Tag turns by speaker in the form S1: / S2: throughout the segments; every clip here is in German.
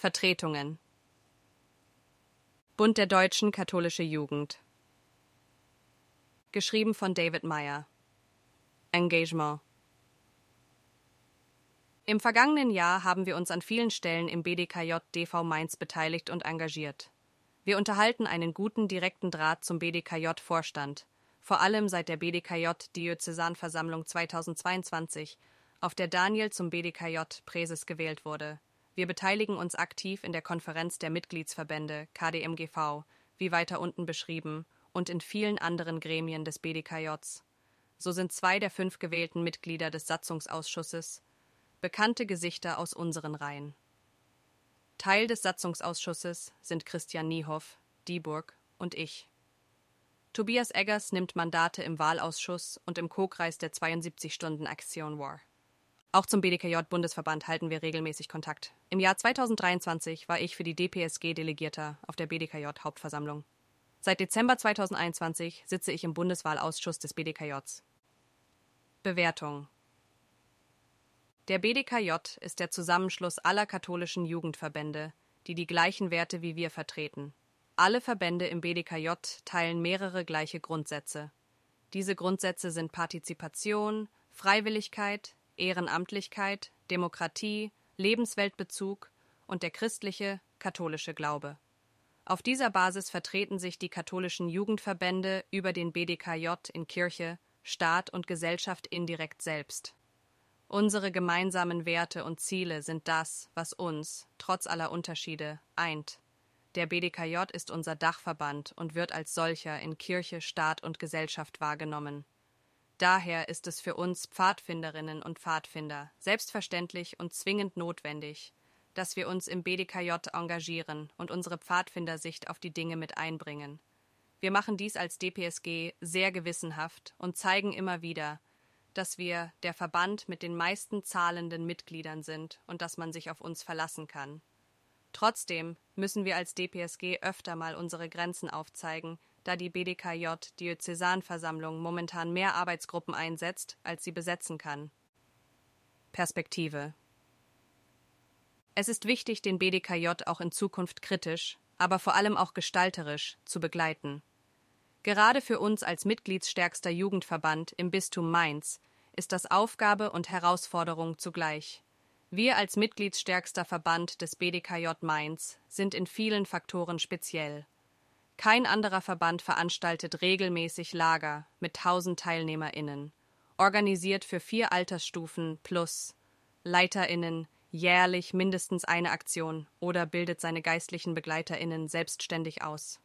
S1: Vertretungen Bund der Deutschen Katholische Jugend Geschrieben von David Meyer Engagement Im vergangenen Jahr haben wir uns an vielen Stellen im BDKJ DV Mainz beteiligt und engagiert. Wir unterhalten einen guten direkten Draht zum BDKJ-Vorstand, vor allem seit der BDKJ-Diözesanversammlung 2022, auf der Daniel zum BDKJ-Präses gewählt wurde. Wir beteiligen uns aktiv in der Konferenz der Mitgliedsverbände KDMGV, wie weiter unten beschrieben, und in vielen anderen Gremien des BDKJs. So sind zwei der fünf gewählten Mitglieder des Satzungsausschusses bekannte Gesichter aus unseren Reihen. Teil des Satzungsausschusses sind Christian Niehoff, Dieburg und ich. Tobias Eggers nimmt Mandate im Wahlausschuss und im Co-Kreis der 72-Stunden-Aktion War. Auch zum BDKJ-Bundesverband halten wir regelmäßig Kontakt. Im Jahr 2023 war ich für die DPSG Delegierter auf der BDKJ-Hauptversammlung. Seit Dezember 2021 sitze ich im Bundeswahlausschuss des BDKJs. Bewertung Der BDKJ ist der Zusammenschluss aller katholischen Jugendverbände, die die gleichen Werte wie wir vertreten. Alle Verbände im BDKJ teilen mehrere gleiche Grundsätze. Diese Grundsätze sind Partizipation, Freiwilligkeit, Ehrenamtlichkeit, Demokratie, Lebensweltbezug und der christliche, katholische Glaube. Auf dieser Basis vertreten sich die katholischen Jugendverbände über den BDKJ in Kirche, Staat und Gesellschaft indirekt selbst. Unsere gemeinsamen Werte und Ziele sind das, was uns, trotz aller Unterschiede, eint. Der BDKJ ist unser Dachverband und wird als solcher in Kirche, Staat und Gesellschaft wahrgenommen. Daher ist es für uns Pfadfinderinnen und Pfadfinder selbstverständlich und zwingend notwendig, dass wir uns im BDKJ engagieren und unsere Pfadfindersicht auf die Dinge mit einbringen. Wir machen dies als DPSG sehr gewissenhaft und zeigen immer wieder, dass wir der Verband mit den meisten zahlenden Mitgliedern sind und dass man sich auf uns verlassen kann. Trotzdem müssen wir als DPSG öfter mal unsere Grenzen aufzeigen, da die BDKJ Diözesanversammlung momentan mehr Arbeitsgruppen einsetzt, als sie besetzen kann. Perspektive Es ist wichtig, den BDKJ auch in Zukunft kritisch, aber vor allem auch gestalterisch zu begleiten. Gerade für uns als mitgliedsstärkster Jugendverband im Bistum Mainz ist das Aufgabe und Herausforderung zugleich. Wir als mitgliedsstärkster Verband des BDKJ Mainz sind in vielen Faktoren speziell. Kein anderer Verband veranstaltet regelmäßig Lager mit tausend TeilnehmerInnen, organisiert für vier Altersstufen plus LeiterInnen jährlich mindestens eine Aktion oder bildet seine geistlichen BegleiterInnen selbstständig aus.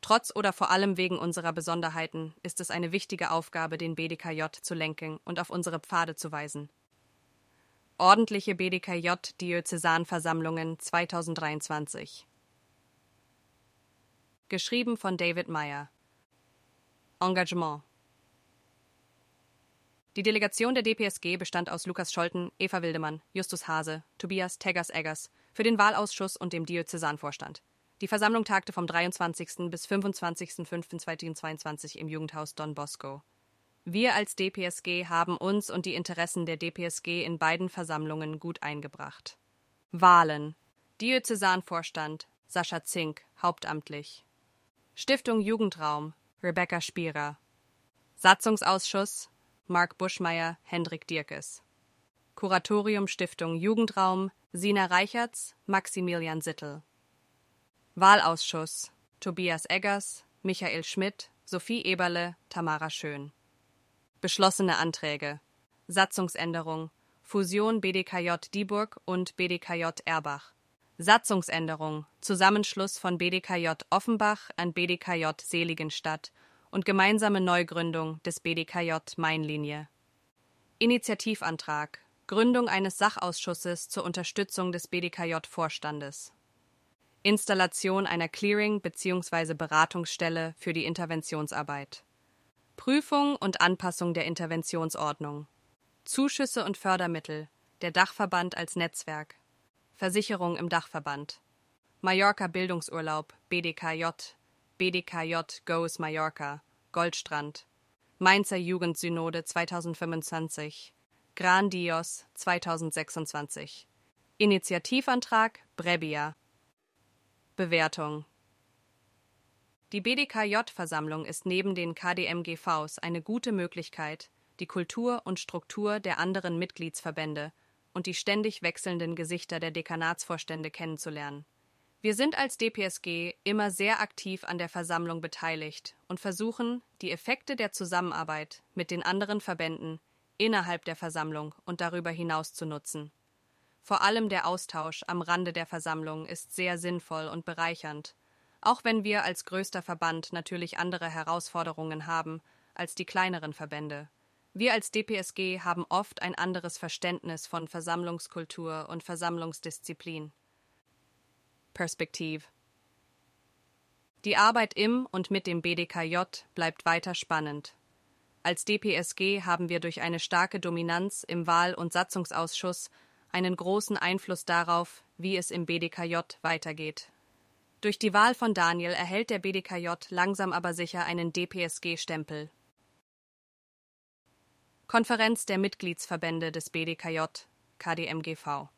S1: Trotz oder vor allem wegen unserer Besonderheiten ist es eine wichtige Aufgabe, den BDKJ zu lenken und auf unsere Pfade zu weisen. Ordentliche BDKJ-Diözesanversammlungen 2023 Geschrieben von David Meyer. Engagement. Die Delegation der DPSG bestand aus Lukas Scholten, Eva Wildemann, Justus Hase, Tobias Teggers-Eggers für den Wahlausschuss und dem Diözesanvorstand. Die Versammlung tagte vom 23. bis 25.05.2022 im Jugendhaus Don Bosco. Wir als DPSG haben uns und die Interessen der DPSG in beiden Versammlungen gut eingebracht. Wahlen. Diözesanvorstand Sascha Zink, hauptamtlich. Stiftung Jugendraum Rebecca Spierer. Satzungsausschuss Mark Buschmeier, Hendrik Dierkes. Kuratorium Stiftung Jugendraum Sina Reichertz, Maximilian Sittel. Wahlausschuss Tobias Eggers, Michael Schmidt, Sophie Eberle, Tamara Schön. Beschlossene Anträge. Satzungsänderung. Fusion BDKJ Dieburg und BDKJ Erbach Satzungsänderung, Zusammenschluss von BDKJ Offenbach an BDKJ Seligenstadt und gemeinsame Neugründung des BDKJ Mainlinie. Initiativantrag Gründung eines Sachausschusses zur Unterstützung des BDKJ-Vorstandes. Installation einer Clearing- bzw. Beratungsstelle für die Interventionsarbeit. Prüfung und Anpassung der Interventionsordnung. Zuschüsse und Fördermittel. Der Dachverband als Netzwerk. Versicherung im Dachverband. Mallorca Bildungsurlaub, BDKJ, BDKJ Goes Mallorca, Goldstrand. Mainzer Jugendsynode 2025, Gran Dios 2026. Initiativantrag Brebbia Bewertung Die BDKJ-Versammlung ist neben den KDMGVs eine gute Möglichkeit, die Kultur und Struktur der anderen Mitgliedsverbände und die ständig wechselnden Gesichter der Dekanatsvorstände kennenzulernen. Wir sind als DPSG immer sehr aktiv an der Versammlung beteiligt und versuchen, die Effekte der Zusammenarbeit mit den anderen Verbänden innerhalb der Versammlung und darüber hinaus zu nutzen. Vor allem der Austausch am Rande der Versammlung ist sehr sinnvoll und bereichernd, auch wenn wir als größter Verband natürlich andere Herausforderungen haben als die kleineren Verbände. Wir als DPSG haben oft ein anderes Verständnis von Versammlungskultur und Versammlungsdisziplin. Perspektiv. Die Arbeit im und mit dem BDKJ bleibt weiter spannend. Als DPSG haben wir durch eine starke Dominanz im Wahl- und Satzungsausschuss einen großen Einfluss darauf, wie es im BDKJ weitergeht. Durch die Wahl von Daniel erhält der BDKJ langsam aber sicher einen DPSG-Stempel. Konferenz der Mitgliedsverbände des BDKJ KDMGV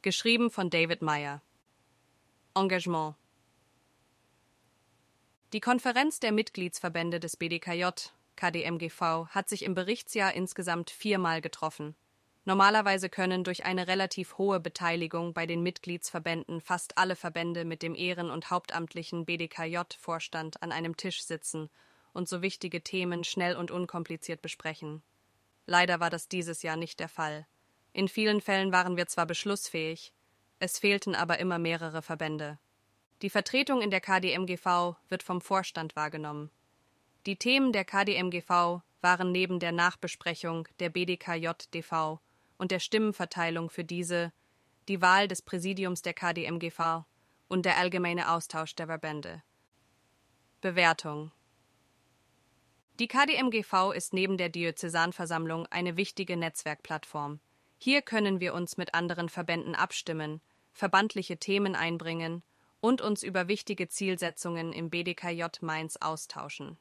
S1: Geschrieben von David Meyer. Engagement Die Konferenz der Mitgliedsverbände des BDKJ KDMGV hat sich im Berichtsjahr insgesamt viermal getroffen. Normalerweise können durch eine relativ hohe Beteiligung bei den Mitgliedsverbänden fast alle Verbände mit dem ehren- und hauptamtlichen BDKJ-Vorstand an einem Tisch sitzen und so wichtige Themen schnell und unkompliziert besprechen. Leider war das dieses Jahr nicht der Fall. In vielen Fällen waren wir zwar beschlussfähig, es fehlten aber immer mehrere Verbände. Die Vertretung in der KDMGV wird vom Vorstand wahrgenommen. Die Themen der KDMGV waren neben der Nachbesprechung der BDKJ-DV und der Stimmenverteilung für diese die Wahl des Präsidiums der KDMGV und der allgemeine Austausch der Verbände. Bewertung Die KDMGV ist neben der Diözesanversammlung eine wichtige Netzwerkplattform. Hier können wir uns mit anderen Verbänden abstimmen, verbandliche Themen einbringen und uns über wichtige Zielsetzungen im BDKJ Mainz austauschen.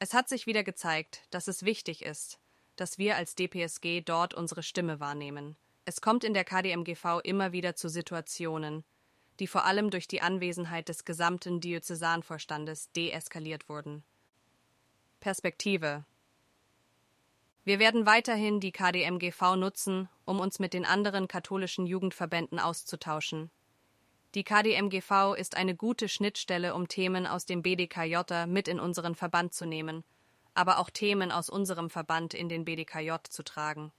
S1: Es hat sich wieder gezeigt, dass es wichtig ist, dass wir als DPSG dort unsere Stimme wahrnehmen. Es kommt in der KDMGV immer wieder zu Situationen, die vor allem durch die Anwesenheit des gesamten Diözesanvorstandes deeskaliert wurden. Perspektive wir werden weiterhin die KDMGV nutzen, um uns mit den anderen katholischen Jugendverbänden auszutauschen. Die KDMGV ist eine gute Schnittstelle, um Themen aus dem BDKJ mit in unseren Verband zu nehmen, aber auch Themen aus unserem Verband in den BDKJ zu tragen.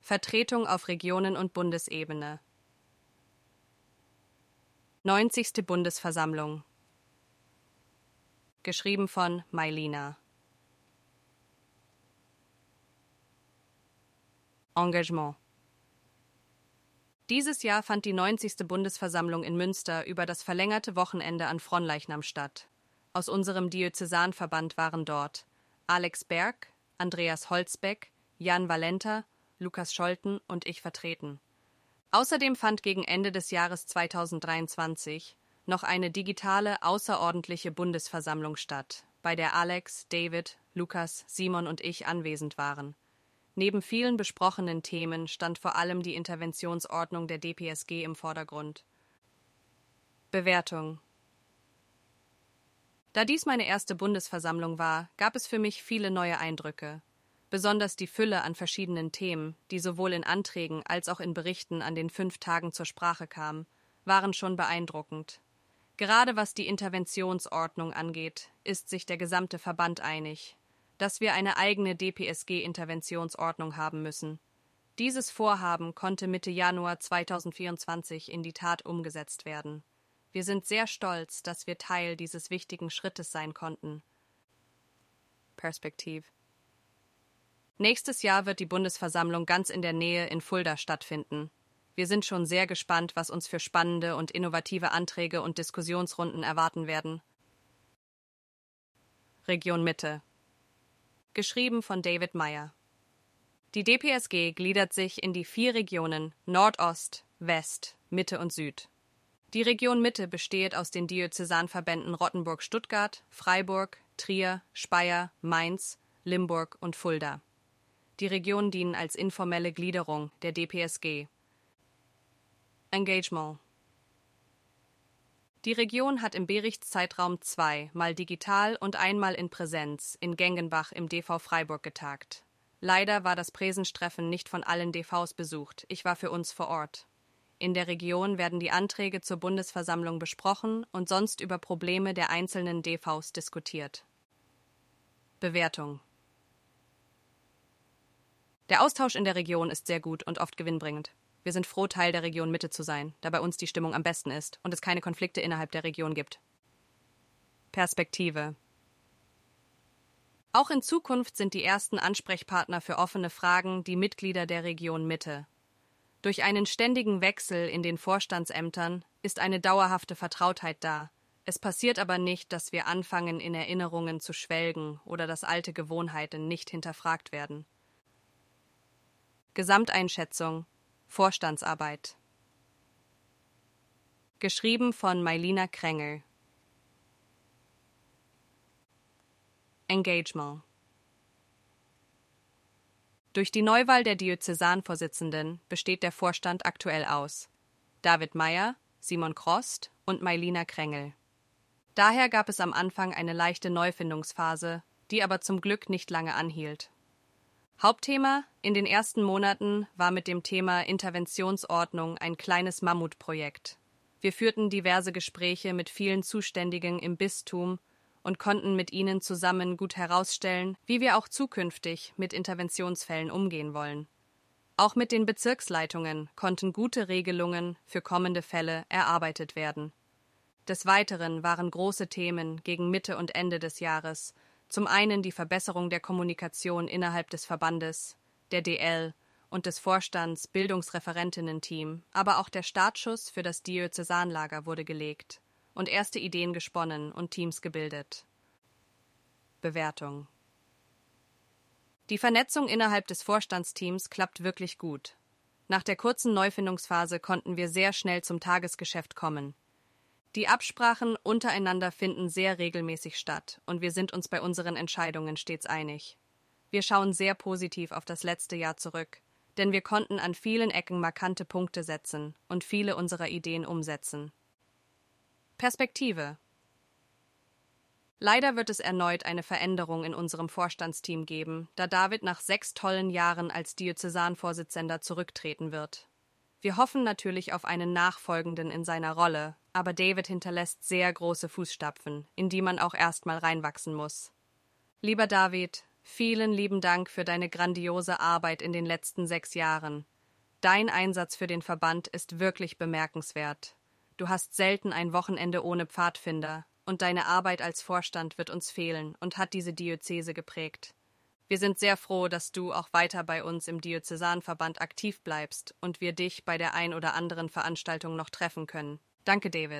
S1: Vertretung auf Regionen- und Bundesebene 90. Bundesversammlung geschrieben von Mailina. Engagement Dieses Jahr fand die 90. Bundesversammlung in Münster über das verlängerte Wochenende an Fronleichnam statt. Aus unserem Diözesanverband waren dort Alex Berg, Andreas Holzbeck, Jan Valenta, Lukas Scholten und ich vertreten. Außerdem fand gegen Ende des Jahres 2023 noch eine digitale außerordentliche Bundesversammlung statt, bei der Alex, David, Lukas, Simon und ich anwesend waren. Neben vielen besprochenen Themen stand vor allem die Interventionsordnung der DPSG im Vordergrund. Bewertung Da dies meine erste Bundesversammlung war, gab es für mich viele neue Eindrücke. Besonders die Fülle an verschiedenen Themen, die sowohl in Anträgen als auch in Berichten an den fünf Tagen zur Sprache kamen, waren schon beeindruckend. Gerade was die Interventionsordnung angeht, ist sich der gesamte Verband einig, dass wir eine eigene DPSG-Interventionsordnung haben müssen. Dieses Vorhaben konnte Mitte Januar 2024 in die Tat umgesetzt werden. Wir sind sehr stolz, dass wir Teil dieses wichtigen Schrittes sein konnten. Perspektiv Nächstes Jahr wird die Bundesversammlung ganz in der Nähe in Fulda stattfinden. Wir sind schon sehr gespannt, was uns für spannende und innovative Anträge und Diskussionsrunden erwarten werden. Region Mitte. Geschrieben von David Meyer. Die DPSG gliedert sich in die vier Regionen Nordost, West, Mitte und Süd. Die Region Mitte besteht aus den Diözesanverbänden Rottenburg-Stuttgart, Freiburg, Trier, Speyer, Mainz, Limburg und Fulda. Die Regionen dienen als informelle Gliederung der DPSG. Engagement Die Region hat im Berichtszeitraum zweimal digital und einmal in Präsenz in Gengenbach im DV Freiburg getagt. Leider war das Präsenstreffen nicht von allen DVs besucht. Ich war für uns vor Ort. In der Region werden die Anträge zur Bundesversammlung besprochen und sonst über Probleme der einzelnen DVs diskutiert. Bewertung Der Austausch in der Region ist sehr gut und oft gewinnbringend. Wir sind froh, Teil der Region Mitte zu sein, da bei uns die Stimmung am besten ist und es keine Konflikte innerhalb der Region gibt. Perspektive Auch in Zukunft sind die ersten Ansprechpartner für offene Fragen die Mitglieder der Region Mitte. Durch einen ständigen Wechsel in den Vorstandsämtern ist eine dauerhafte Vertrautheit da. Es passiert aber nicht, dass wir anfangen, in Erinnerungen zu schwelgen oder dass alte Gewohnheiten nicht hinterfragt werden. Gesamteinschätzung Vorstandsarbeit Geschrieben von Mailina Krängel Engagement durch die Neuwahl der Diözesanvorsitzenden besteht der Vorstand aktuell aus David Meyer, Simon Krost und Mailina Krängel. Daher gab es am Anfang eine leichte Neufindungsphase, die aber zum Glück nicht lange anhielt. Hauptthema in den ersten Monaten war mit dem Thema Interventionsordnung ein kleines Mammutprojekt. Wir führten diverse Gespräche mit vielen Zuständigen im Bistum und konnten mit ihnen zusammen gut herausstellen, wie wir auch zukünftig mit Interventionsfällen umgehen wollen. Auch mit den Bezirksleitungen konnten gute Regelungen für kommende Fälle erarbeitet werden. Des Weiteren waren große Themen gegen Mitte und Ende des Jahres zum einen die Verbesserung der Kommunikation innerhalb des Verbandes, der DL und des Vorstands Bildungsreferentinnen-Team, aber auch der Startschuss für das Diözesanlager wurde gelegt und erste Ideen gesponnen und Teams gebildet. Bewertung Die Vernetzung innerhalb des Vorstandsteams klappt wirklich gut. Nach der kurzen Neufindungsphase konnten wir sehr schnell zum Tagesgeschäft kommen. Die Absprachen untereinander finden sehr regelmäßig statt und wir sind uns bei unseren Entscheidungen stets einig. Wir schauen sehr positiv auf das letzte Jahr zurück, denn wir konnten an vielen Ecken markante Punkte setzen und viele unserer Ideen umsetzen. Perspektive Leider wird es erneut eine Veränderung in unserem Vorstandsteam geben, da David nach sechs tollen Jahren als Diözesanvorsitzender zurücktreten wird. Wir hoffen natürlich auf einen Nachfolgenden in seiner Rolle, aber David hinterlässt sehr große Fußstapfen, in die man auch erstmal reinwachsen muss. Lieber David, vielen lieben Dank für deine grandiose Arbeit in den letzten sechs Jahren. Dein Einsatz für den Verband ist wirklich bemerkenswert. Du hast selten ein Wochenende ohne Pfadfinder, und deine Arbeit als Vorstand wird uns fehlen und hat diese Diözese geprägt. Wir sind sehr froh, dass du auch weiter bei uns im Diözesanverband aktiv bleibst und wir dich bei der ein oder anderen Veranstaltung noch treffen können. Danke, David.